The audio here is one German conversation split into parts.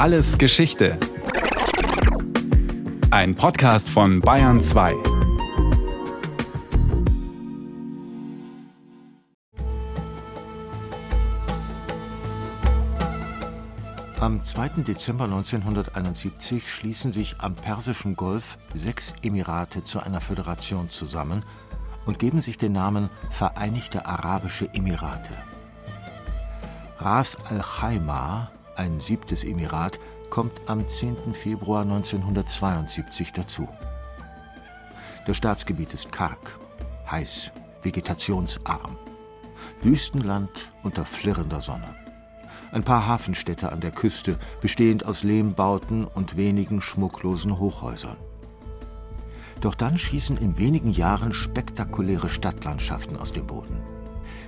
Alles Geschichte. Ein Podcast von Bayern 2. Am 2. Dezember 1971 schließen sich am Persischen Golf sechs Emirate zu einer Föderation zusammen und geben sich den Namen Vereinigte Arabische Emirate. Ras al-Khaimah, ein siebtes Emirat, kommt am 10. Februar 1972 dazu. Das Staatsgebiet ist karg, heiß, vegetationsarm. Wüstenland unter flirrender Sonne. Ein paar Hafenstädte an der Küste, bestehend aus Lehmbauten und wenigen schmucklosen Hochhäusern. Doch dann schießen in wenigen Jahren spektakuläre Stadtlandschaften aus dem Boden.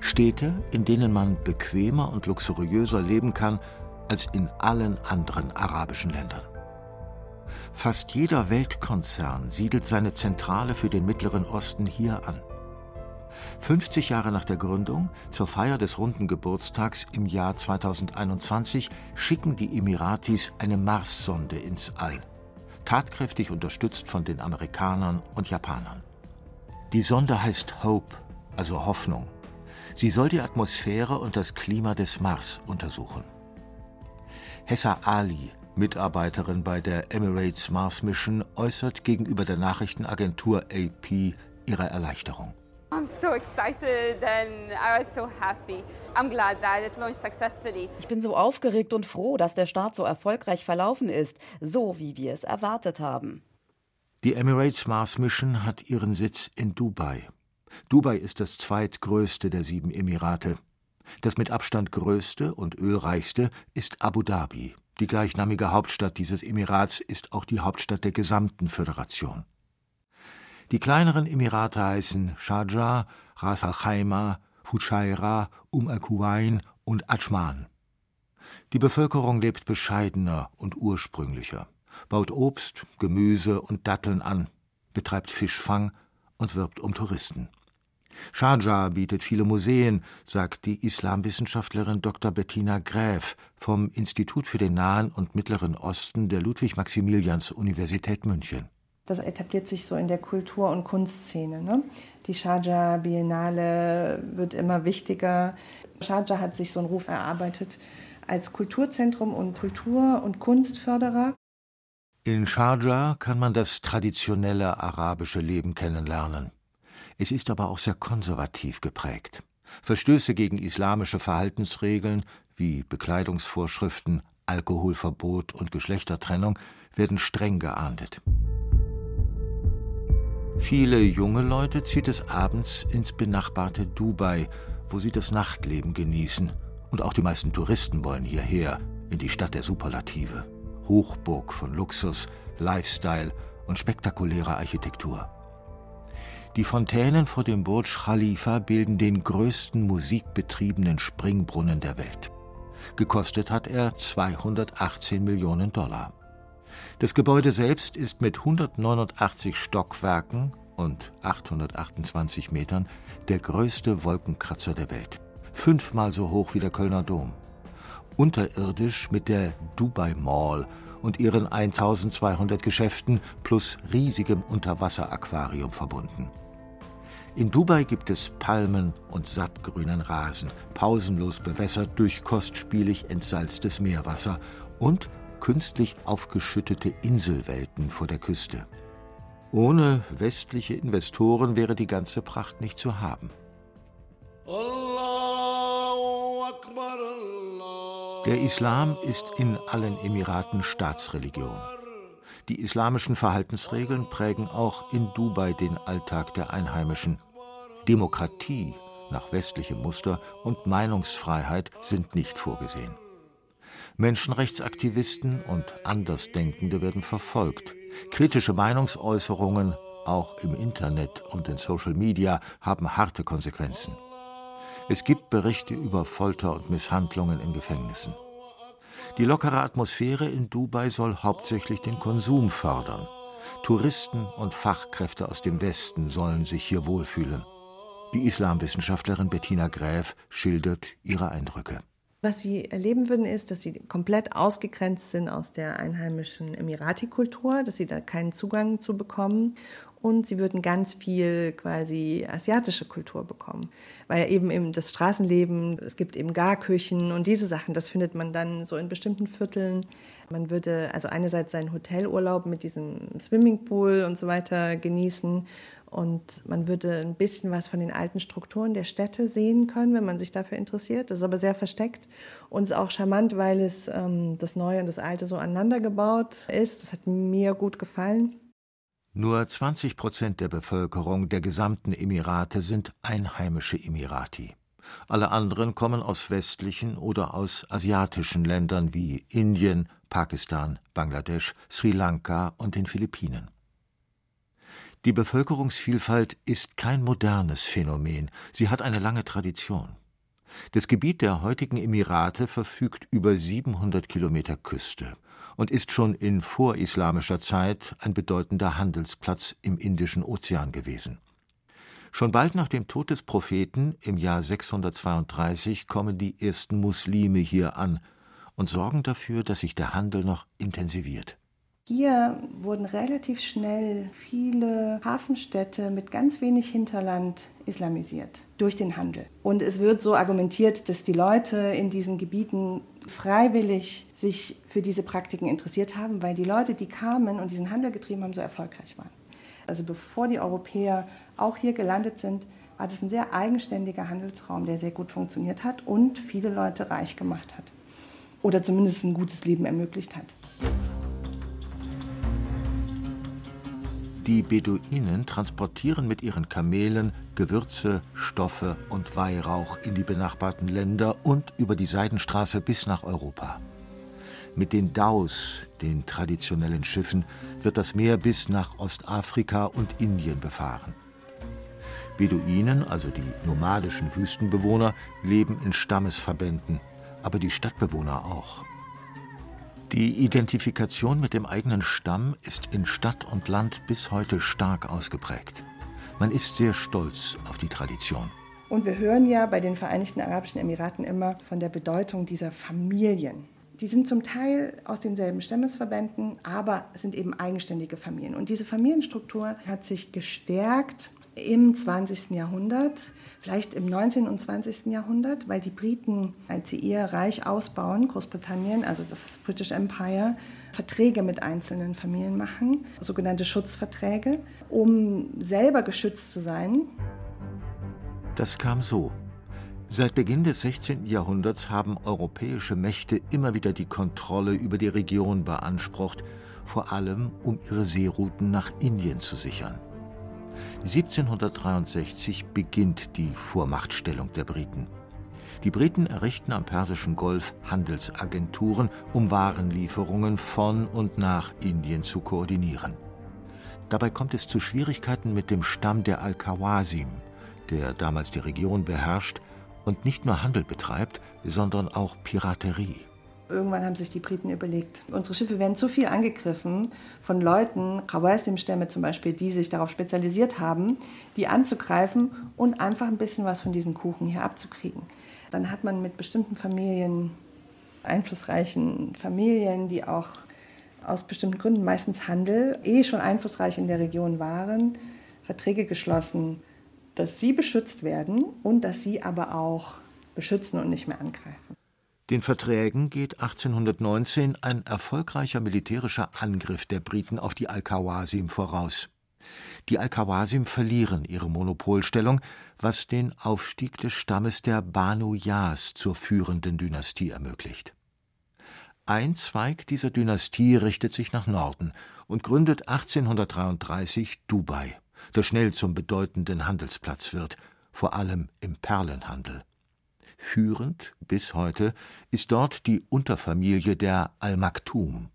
Städte, in denen man bequemer und luxuriöser leben kann als in allen anderen arabischen Ländern. Fast jeder Weltkonzern siedelt seine Zentrale für den Mittleren Osten hier an. 50 Jahre nach der Gründung, zur Feier des runden Geburtstags im Jahr 2021, schicken die Emiratis eine Marssonde ins All, tatkräftig unterstützt von den Amerikanern und Japanern. Die Sonde heißt Hope, also Hoffnung. Sie soll die Atmosphäre und das Klima des Mars untersuchen. Hessa Ali, Mitarbeiterin bei der Emirates Mars Mission, äußert gegenüber der Nachrichtenagentur AP ihre Erleichterung. Ich bin so aufgeregt und froh, dass der Start so erfolgreich verlaufen ist, so wie wir es erwartet haben. Die Emirates Mars Mission hat ihren Sitz in Dubai. Dubai ist das zweitgrößte der sieben Emirate. Das mit Abstand größte und ölreichste ist Abu Dhabi. Die gleichnamige Hauptstadt dieses Emirats ist auch die Hauptstadt der gesamten Föderation. Die kleineren Emirate heißen Sharjah, Ras Al Khaimah, Fujairah, Um Al Quwain und Ajman. Die Bevölkerung lebt bescheidener und ursprünglicher, baut Obst, Gemüse und Datteln an, betreibt Fischfang und wirbt um Touristen. Sharjah bietet viele Museen, sagt die Islamwissenschaftlerin Dr. Bettina Gräf vom Institut für den Nahen und Mittleren Osten der Ludwig-Maximilians-Universität München. Das etabliert sich so in der Kultur- und Kunstszene. Ne? Die Sharjah Biennale wird immer wichtiger. Sharjah hat sich so einen Ruf erarbeitet als Kulturzentrum und Kultur- und Kunstförderer. In Sharjah kann man das traditionelle arabische Leben kennenlernen. Es ist aber auch sehr konservativ geprägt. Verstöße gegen islamische Verhaltensregeln wie Bekleidungsvorschriften, Alkoholverbot und Geschlechtertrennung werden streng geahndet. Viele junge Leute zieht es abends ins benachbarte Dubai, wo sie das Nachtleben genießen. Und auch die meisten Touristen wollen hierher, in die Stadt der Superlative. Hochburg von Luxus, Lifestyle und spektakulärer Architektur. Die Fontänen vor dem Burj Khalifa bilden den größten musikbetriebenen Springbrunnen der Welt. Gekostet hat er 218 Millionen Dollar. Das Gebäude selbst ist mit 189 Stockwerken und 828 Metern der größte Wolkenkratzer der Welt. Fünfmal so hoch wie der Kölner Dom. Unterirdisch mit der Dubai Mall und ihren 1200 Geschäften plus riesigem Unterwasseraquarium verbunden. In Dubai gibt es Palmen und sattgrünen Rasen, pausenlos bewässert durch kostspielig entsalztes Meerwasser und künstlich aufgeschüttete Inselwelten vor der Küste. Ohne westliche Investoren wäre die ganze Pracht nicht zu haben. Der Islam ist in allen Emiraten Staatsreligion. Die islamischen Verhaltensregeln prägen auch in Dubai den Alltag der Einheimischen. Demokratie nach westlichem Muster und Meinungsfreiheit sind nicht vorgesehen. Menschenrechtsaktivisten und Andersdenkende werden verfolgt. Kritische Meinungsäußerungen, auch im Internet und in Social Media, haben harte Konsequenzen. Es gibt Berichte über Folter und Misshandlungen in Gefängnissen. Die lockere Atmosphäre in Dubai soll hauptsächlich den Konsum fördern. Touristen und Fachkräfte aus dem Westen sollen sich hier wohlfühlen. Die Islamwissenschaftlerin Bettina Gräf schildert ihre Eindrücke. Was sie erleben würden, ist, dass sie komplett ausgegrenzt sind aus der einheimischen Emirati-Kultur, dass sie da keinen Zugang zu bekommen und sie würden ganz viel quasi asiatische Kultur bekommen, weil eben eben das Straßenleben, es gibt eben Garküchen und diese Sachen, das findet man dann so in bestimmten Vierteln. Man würde also einerseits seinen Hotelurlaub mit diesem Swimmingpool und so weiter genießen und man würde ein bisschen was von den alten Strukturen der Städte sehen können, wenn man sich dafür interessiert. Das ist aber sehr versteckt und ist auch charmant, weil es ähm, das Neue und das Alte so aneinander gebaut ist. Das hat mir gut gefallen. Nur 20 Prozent der Bevölkerung der gesamten Emirate sind einheimische Emirati. Alle anderen kommen aus westlichen oder aus asiatischen Ländern wie Indien, Pakistan, Bangladesch, Sri Lanka und den Philippinen. Die Bevölkerungsvielfalt ist kein modernes Phänomen, sie hat eine lange Tradition. Das Gebiet der heutigen Emirate verfügt über 700 Kilometer Küste und ist schon in vorislamischer Zeit ein bedeutender Handelsplatz im Indischen Ozean gewesen. Schon bald nach dem Tod des Propheten im Jahr 632 kommen die ersten Muslime hier an und sorgen dafür, dass sich der Handel noch intensiviert. Hier wurden relativ schnell viele Hafenstädte mit ganz wenig Hinterland islamisiert durch den Handel. Und es wird so argumentiert, dass die Leute in diesen Gebieten freiwillig sich für diese Praktiken interessiert haben, weil die Leute, die kamen und diesen Handel getrieben haben, so erfolgreich waren. Also bevor die Europäer auch hier gelandet sind, war das ein sehr eigenständiger Handelsraum, der sehr gut funktioniert hat und viele Leute reich gemacht hat. Oder zumindest ein gutes Leben ermöglicht hat. Die Beduinen transportieren mit ihren Kamelen Gewürze, Stoffe und Weihrauch in die benachbarten Länder und über die Seidenstraße bis nach Europa. Mit den Daus, den traditionellen Schiffen, wird das Meer bis nach Ostafrika und Indien befahren. Beduinen, also die nomadischen Wüstenbewohner, leben in Stammesverbänden, aber die Stadtbewohner auch. Die Identifikation mit dem eigenen Stamm ist in Stadt und Land bis heute stark ausgeprägt. Man ist sehr stolz auf die Tradition. Und wir hören ja bei den Vereinigten Arabischen Emiraten immer von der Bedeutung dieser Familien. Die sind zum Teil aus denselben Stammesverbänden, aber sind eben eigenständige Familien. Und diese Familienstruktur hat sich gestärkt im 20. Jahrhundert vielleicht im 19. und 20. Jahrhundert, weil die Briten, als sie ihr Reich ausbauen, Großbritannien, also das British Empire, Verträge mit einzelnen Familien machen, sogenannte Schutzverträge, um selber geschützt zu sein. Das kam so. Seit Beginn des 16. Jahrhunderts haben europäische Mächte immer wieder die Kontrolle über die Region beansprucht, vor allem um ihre Seerouten nach Indien zu sichern. 1763 beginnt die Vormachtstellung der Briten. Die Briten errichten am Persischen Golf Handelsagenturen, um Warenlieferungen von und nach Indien zu koordinieren. Dabei kommt es zu Schwierigkeiten mit dem Stamm der Al-Kawasim, der damals die Region beherrscht und nicht nur Handel betreibt, sondern auch Piraterie. Irgendwann haben sich die Briten überlegt, unsere Schiffe werden zu viel angegriffen von Leuten, Khawasim-Stämme zum Beispiel, die sich darauf spezialisiert haben, die anzugreifen und einfach ein bisschen was von diesem Kuchen hier abzukriegen. Dann hat man mit bestimmten Familien, einflussreichen Familien, die auch aus bestimmten Gründen, meistens Handel, eh schon einflussreich in der Region waren, Verträge geschlossen, dass sie beschützt werden und dass sie aber auch beschützen und nicht mehr angreifen. Den Verträgen geht 1819 ein erfolgreicher militärischer Angriff der Briten auf die Al-Kawasim voraus. Die Al-Kawasim verlieren ihre Monopolstellung, was den Aufstieg des Stammes der Banu Yas zur führenden Dynastie ermöglicht. Ein Zweig dieser Dynastie richtet sich nach Norden und gründet 1833 Dubai, das schnell zum bedeutenden Handelsplatz wird, vor allem im Perlenhandel. Führend bis heute ist dort die Unterfamilie der Al-Maktum.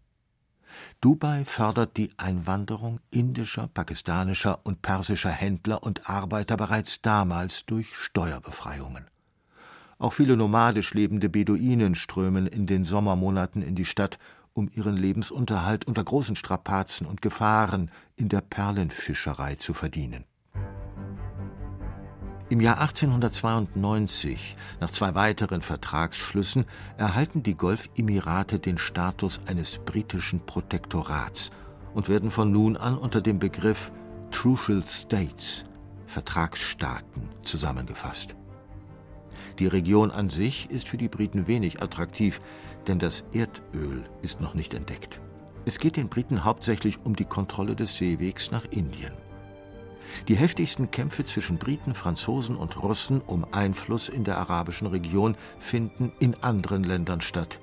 Dubai fördert die Einwanderung indischer, pakistanischer und persischer Händler und Arbeiter bereits damals durch Steuerbefreiungen. Auch viele nomadisch lebende Beduinen strömen in den Sommermonaten in die Stadt, um ihren Lebensunterhalt unter großen Strapazen und Gefahren in der Perlenfischerei zu verdienen. Im Jahr 1892, nach zwei weiteren Vertragsschlüssen, erhalten die Golfemirate den Status eines britischen Protektorats und werden von nun an unter dem Begriff Trucial States, Vertragsstaaten, zusammengefasst. Die Region an sich ist für die Briten wenig attraktiv, denn das Erdöl ist noch nicht entdeckt. Es geht den Briten hauptsächlich um die Kontrolle des Seewegs nach Indien. Die heftigsten Kämpfe zwischen Briten, Franzosen und Russen um Einfluss in der arabischen Region finden in anderen Ländern statt.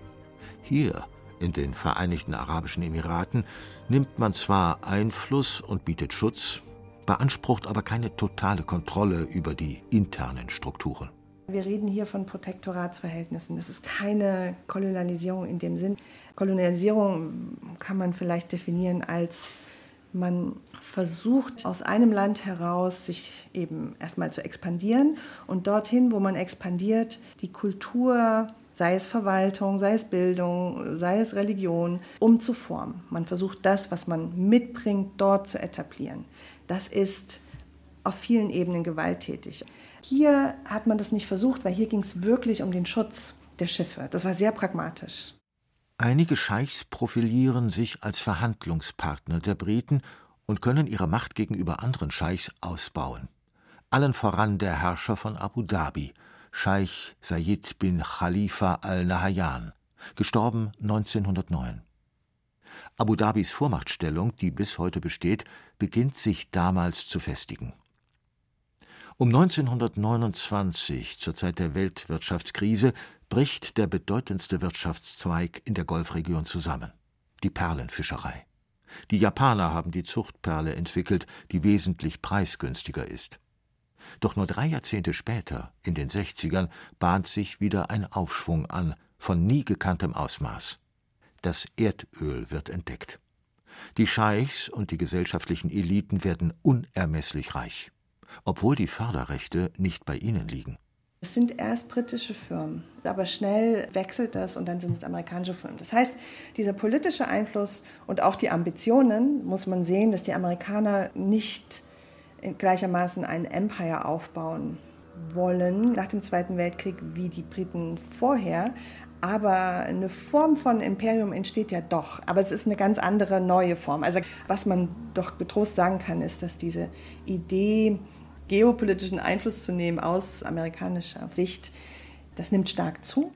Hier, in den Vereinigten Arabischen Emiraten, nimmt man zwar Einfluss und bietet Schutz, beansprucht aber keine totale Kontrolle über die internen Strukturen. Wir reden hier von Protektoratsverhältnissen. Das ist keine Kolonialisierung in dem Sinn. Kolonialisierung kann man vielleicht definieren als man versucht aus einem Land heraus sich eben erstmal zu expandieren und dorthin, wo man expandiert, die Kultur, sei es Verwaltung, sei es Bildung, sei es Religion, umzuformen. Man versucht das, was man mitbringt, dort zu etablieren. Das ist auf vielen Ebenen gewalttätig. Hier hat man das nicht versucht, weil hier ging es wirklich um den Schutz der Schiffe. Das war sehr pragmatisch. Einige Scheichs profilieren sich als Verhandlungspartner der Briten und können ihre Macht gegenüber anderen Scheichs ausbauen. Allen voran der Herrscher von Abu Dhabi, Scheich Sayyid bin Khalifa al-Nahyan, gestorben 1909. Abu Dhabis Vormachtstellung, die bis heute besteht, beginnt sich damals zu festigen. Um 1929, zur Zeit der Weltwirtschaftskrise, bricht der bedeutendste Wirtschaftszweig in der Golfregion zusammen, die Perlenfischerei. Die Japaner haben die Zuchtperle entwickelt, die wesentlich preisgünstiger ist. Doch nur drei Jahrzehnte später, in den 60ern, bahnt sich wieder ein Aufschwung an, von nie gekanntem Ausmaß. Das Erdöl wird entdeckt. Die Scheichs und die gesellschaftlichen Eliten werden unermesslich reich obwohl die Förderrechte nicht bei ihnen liegen. Es sind erst britische Firmen, aber schnell wechselt das und dann sind es amerikanische Firmen. Das heißt, dieser politische Einfluss und auch die Ambitionen muss man sehen, dass die Amerikaner nicht gleichermaßen ein Empire aufbauen wollen nach dem Zweiten Weltkrieg wie die Briten vorher. Aber eine Form von Imperium entsteht ja doch. Aber es ist eine ganz andere neue Form. Also was man doch getrost sagen kann, ist, dass diese Idee geopolitischen Einfluss zu nehmen aus amerikanischer Sicht, das nimmt stark zu.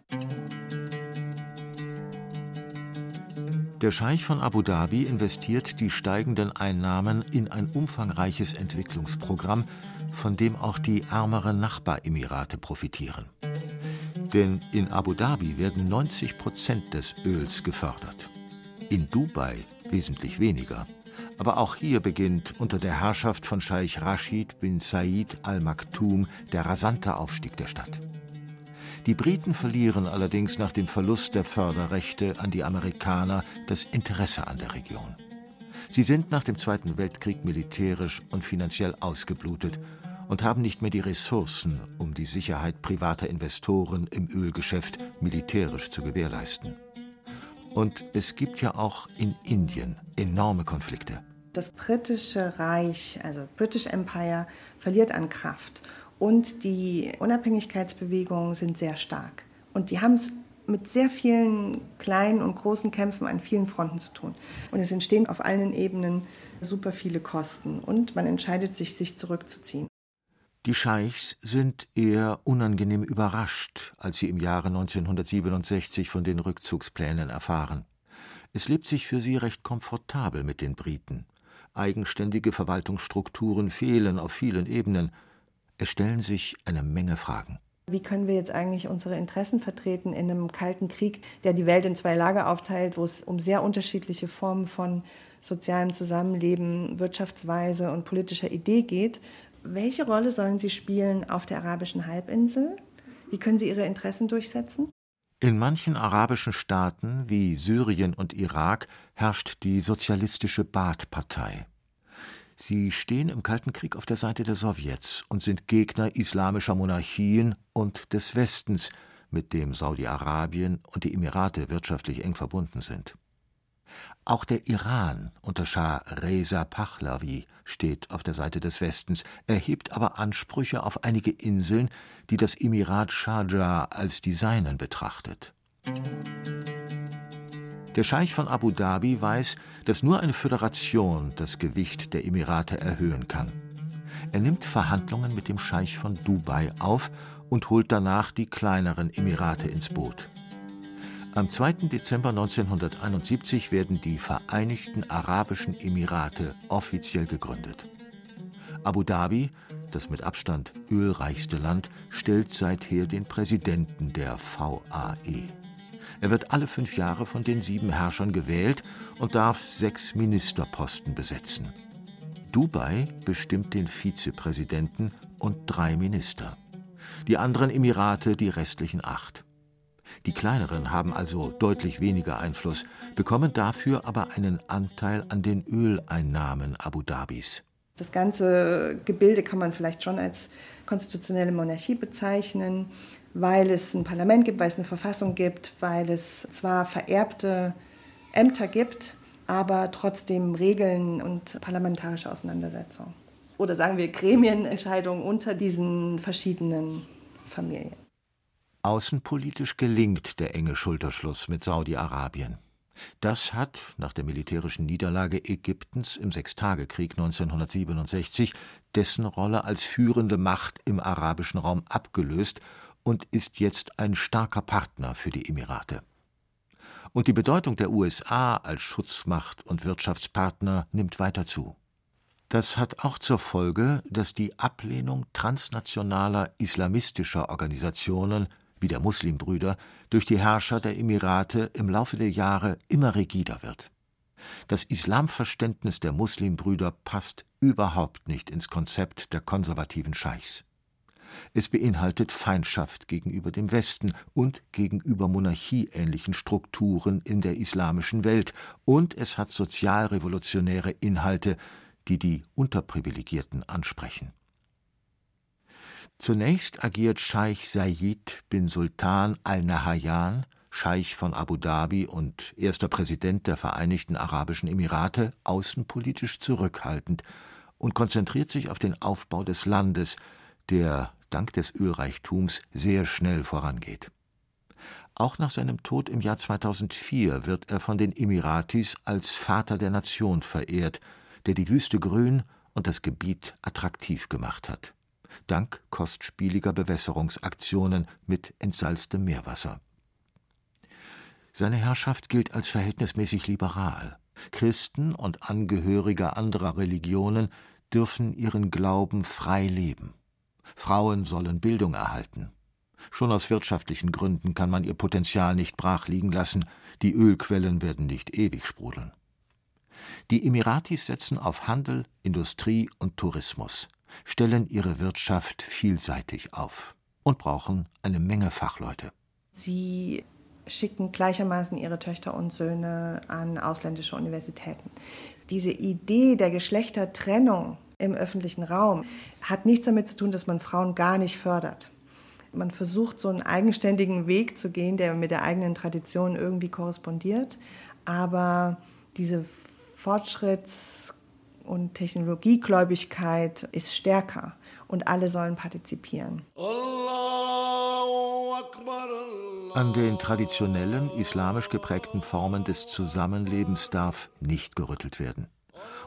Der Scheich von Abu Dhabi investiert die steigenden Einnahmen in ein umfangreiches Entwicklungsprogramm, von dem auch die ärmeren Nachbaremirate profitieren. Denn in Abu Dhabi werden 90 Prozent des Öls gefördert, in Dubai wesentlich weniger. Aber auch hier beginnt unter der Herrschaft von Scheich Rashid bin Said al Maktoum der rasante Aufstieg der Stadt. Die Briten verlieren allerdings nach dem Verlust der Förderrechte an die Amerikaner das Interesse an der Region. Sie sind nach dem Zweiten Weltkrieg militärisch und finanziell ausgeblutet und haben nicht mehr die Ressourcen, um die Sicherheit privater Investoren im Ölgeschäft militärisch zu gewährleisten. Und es gibt ja auch in Indien enorme Konflikte. Das britische Reich, also British Empire, verliert an Kraft und die Unabhängigkeitsbewegungen sind sehr stark. Und die haben es mit sehr vielen kleinen und großen Kämpfen an vielen Fronten zu tun. Und es entstehen auf allen Ebenen super viele Kosten und man entscheidet sich, sich zurückzuziehen. Die Scheichs sind eher unangenehm überrascht, als sie im Jahre 1967 von den Rückzugsplänen erfahren. Es lebt sich für sie recht komfortabel mit den Briten. Eigenständige Verwaltungsstrukturen fehlen auf vielen Ebenen. Es stellen sich eine Menge Fragen. Wie können wir jetzt eigentlich unsere Interessen vertreten in einem kalten Krieg, der die Welt in zwei Lager aufteilt, wo es um sehr unterschiedliche Formen von sozialem Zusammenleben, Wirtschaftsweise und politischer Idee geht? Welche Rolle sollen Sie spielen auf der arabischen Halbinsel? Wie können Sie Ihre Interessen durchsetzen? In manchen arabischen Staaten wie Syrien und Irak herrscht die sozialistische Baath-Partei. Sie stehen im Kalten Krieg auf der Seite der Sowjets und sind Gegner islamischer Monarchien und des Westens, mit dem Saudi-Arabien und die Emirate wirtschaftlich eng verbunden sind. Auch der Iran unter Schah Reza Pahlavi steht auf der Seite des Westens, erhebt aber Ansprüche auf einige Inseln, die das Emirat Sharjah als die seinen betrachtet. Der Scheich von Abu Dhabi weiß, dass nur eine Föderation das Gewicht der Emirate erhöhen kann. Er nimmt Verhandlungen mit dem Scheich von Dubai auf und holt danach die kleineren Emirate ins Boot. Am 2. Dezember 1971 werden die Vereinigten Arabischen Emirate offiziell gegründet. Abu Dhabi, das mit Abstand ölreichste Land, stellt seither den Präsidenten der VAE. Er wird alle fünf Jahre von den sieben Herrschern gewählt und darf sechs Ministerposten besetzen. Dubai bestimmt den Vizepräsidenten und drei Minister. Die anderen Emirate die restlichen acht. Die kleineren haben also deutlich weniger Einfluss, bekommen dafür aber einen Anteil an den Öleinnahmen Abu Dhabis. Das ganze Gebilde kann man vielleicht schon als konstitutionelle Monarchie bezeichnen, weil es ein Parlament gibt, weil es eine Verfassung gibt, weil es zwar vererbte Ämter gibt, aber trotzdem Regeln und parlamentarische Auseinandersetzungen. Oder sagen wir Gremienentscheidungen unter diesen verschiedenen Familien. Außenpolitisch gelingt der enge Schulterschluss mit Saudi-Arabien. Das hat nach der militärischen Niederlage Ägyptens im Sechstagekrieg 1967 dessen Rolle als führende Macht im arabischen Raum abgelöst und ist jetzt ein starker Partner für die Emirate. Und die Bedeutung der USA als Schutzmacht und Wirtschaftspartner nimmt weiter zu. Das hat auch zur Folge, dass die Ablehnung transnationaler islamistischer Organisationen wie der Muslimbrüder durch die Herrscher der Emirate im Laufe der Jahre immer rigider wird. Das Islamverständnis der Muslimbrüder passt überhaupt nicht ins Konzept der konservativen Scheichs. Es beinhaltet Feindschaft gegenüber dem Westen und gegenüber monarchieähnlichen Strukturen in der islamischen Welt, und es hat sozialrevolutionäre Inhalte, die die Unterprivilegierten ansprechen. Zunächst agiert Scheich Said bin Sultan Al Nahyan, Scheich von Abu Dhabi und erster Präsident der Vereinigten Arabischen Emirate, außenpolitisch zurückhaltend und konzentriert sich auf den Aufbau des Landes, der dank des Ölreichtums sehr schnell vorangeht. Auch nach seinem Tod im Jahr 2004 wird er von den Emiratis als Vater der Nation verehrt, der die Wüste grün und das Gebiet attraktiv gemacht hat dank kostspieliger Bewässerungsaktionen mit entsalztem Meerwasser. Seine Herrschaft gilt als verhältnismäßig liberal. Christen und Angehörige anderer Religionen dürfen ihren Glauben frei leben. Frauen sollen Bildung erhalten. Schon aus wirtschaftlichen Gründen kann man ihr Potenzial nicht brachliegen lassen, die Ölquellen werden nicht ewig sprudeln. Die Emiratis setzen auf Handel, Industrie und Tourismus stellen ihre Wirtschaft vielseitig auf und brauchen eine Menge Fachleute. Sie schicken gleichermaßen ihre Töchter und Söhne an ausländische Universitäten. Diese Idee der Geschlechtertrennung im öffentlichen Raum hat nichts damit zu tun, dass man Frauen gar nicht fördert. Man versucht, so einen eigenständigen Weg zu gehen, der mit der eigenen Tradition irgendwie korrespondiert. Aber diese Fortschritts- und Technologiegläubigkeit ist stärker und alle sollen partizipieren. An den traditionellen islamisch geprägten Formen des Zusammenlebens darf nicht gerüttelt werden.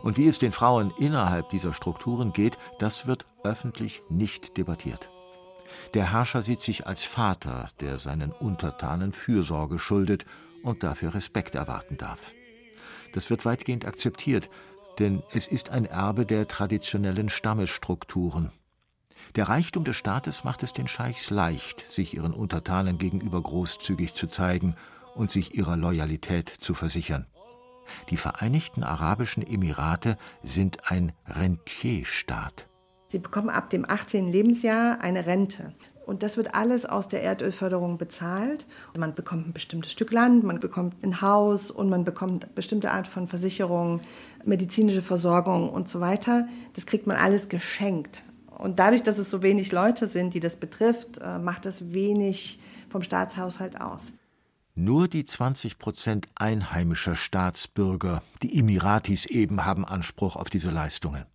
Und wie es den Frauen innerhalb dieser Strukturen geht, das wird öffentlich nicht debattiert. Der Herrscher sieht sich als Vater, der seinen Untertanen Fürsorge schuldet und dafür Respekt erwarten darf. Das wird weitgehend akzeptiert, denn es ist ein Erbe der traditionellen Stammesstrukturen. Der Reichtum des Staates macht es den Scheichs leicht, sich ihren Untertanen gegenüber großzügig zu zeigen und sich ihrer Loyalität zu versichern. Die Vereinigten Arabischen Emirate sind ein Rentierstaat. Sie bekommen ab dem 18. Lebensjahr eine Rente. Und das wird alles aus der Erdölförderung bezahlt. Man bekommt ein bestimmtes Stück Land, man bekommt ein Haus und man bekommt eine bestimmte Art von Versicherung, medizinische Versorgung und so weiter. Das kriegt man alles geschenkt. Und dadurch, dass es so wenig Leute sind, die das betrifft, äh, macht das wenig vom Staatshaushalt aus. Nur die 20 Prozent einheimischer Staatsbürger, die Emiratis eben, haben Anspruch auf diese Leistungen.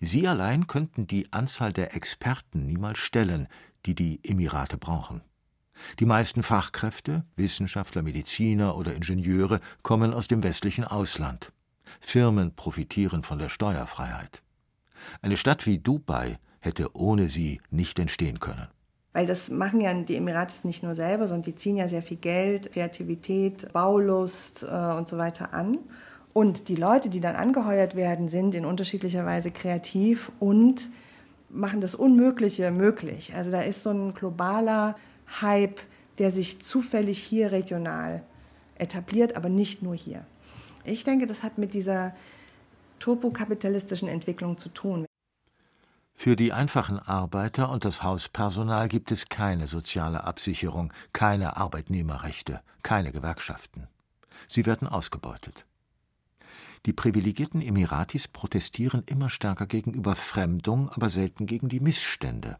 Sie allein könnten die Anzahl der Experten niemals stellen, die die Emirate brauchen. Die meisten Fachkräfte, Wissenschaftler, Mediziner oder Ingenieure kommen aus dem westlichen Ausland. Firmen profitieren von der Steuerfreiheit. Eine Stadt wie Dubai hätte ohne sie nicht entstehen können. Weil das machen ja die Emiratis nicht nur selber, sondern die ziehen ja sehr viel Geld, Kreativität, Baulust äh, und so weiter an. Und die Leute, die dann angeheuert werden, sind in unterschiedlicher Weise kreativ und machen das Unmögliche möglich. Also da ist so ein globaler Hype, der sich zufällig hier regional etabliert, aber nicht nur hier. Ich denke, das hat mit dieser turbokapitalistischen Entwicklung zu tun. Für die einfachen Arbeiter und das Hauspersonal gibt es keine soziale Absicherung, keine Arbeitnehmerrechte, keine Gewerkschaften. Sie werden ausgebeutet. Die privilegierten Emiratis protestieren immer stärker gegen Überfremdung, aber selten gegen die Missstände.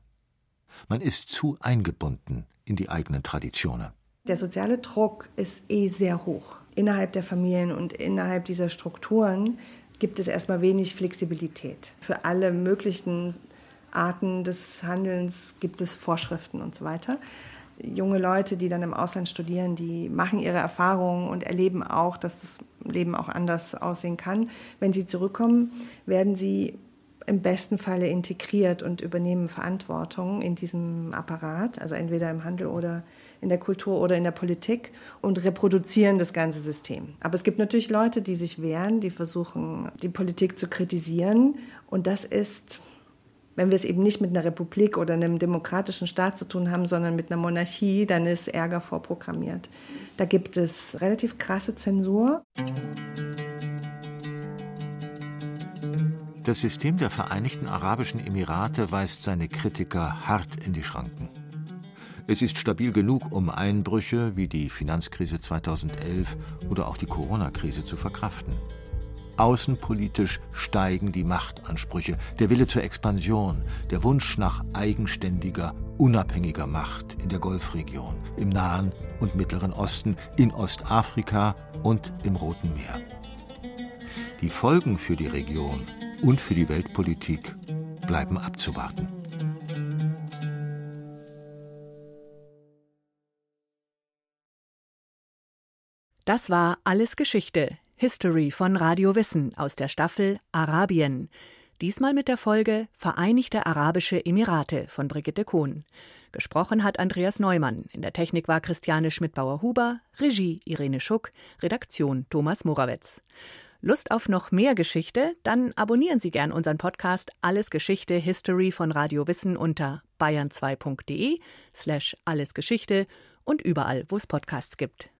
Man ist zu eingebunden in die eigenen Traditionen. Der soziale Druck ist eh sehr hoch. Innerhalb der Familien und innerhalb dieser Strukturen gibt es erstmal wenig Flexibilität. Für alle möglichen Arten des Handelns gibt es Vorschriften und so weiter junge Leute, die dann im Ausland studieren, die machen ihre Erfahrungen und erleben auch, dass das Leben auch anders aussehen kann. Wenn sie zurückkommen, werden sie im besten Falle integriert und übernehmen Verantwortung in diesem Apparat, also entweder im Handel oder in der Kultur oder in der Politik und reproduzieren das ganze System. Aber es gibt natürlich Leute, die sich wehren, die versuchen, die Politik zu kritisieren und das ist wenn wir es eben nicht mit einer Republik oder einem demokratischen Staat zu tun haben, sondern mit einer Monarchie, dann ist Ärger vorprogrammiert. Da gibt es relativ krasse Zensur. Das System der Vereinigten Arabischen Emirate weist seine Kritiker hart in die Schranken. Es ist stabil genug, um Einbrüche wie die Finanzkrise 2011 oder auch die Corona-Krise zu verkraften. Außenpolitisch steigen die Machtansprüche, der Wille zur Expansion, der Wunsch nach eigenständiger, unabhängiger Macht in der Golfregion, im Nahen und Mittleren Osten, in Ostafrika und im Roten Meer. Die Folgen für die Region und für die Weltpolitik bleiben abzuwarten. Das war Alles Geschichte History von Radio Wissen aus der Staffel Arabien. Diesmal mit der Folge Vereinigte Arabische Emirate von Brigitte Kohn. Gesprochen hat Andreas Neumann. In der Technik war Christiane Schmidbauer-Huber, Regie Irene Schuck, Redaktion Thomas Morawetz. Lust auf noch mehr Geschichte? Dann abonnieren Sie gern unseren Podcast Alles Geschichte History von Radio Wissen unter bayern2.de slash allesgeschichte und überall, wo es Podcasts gibt.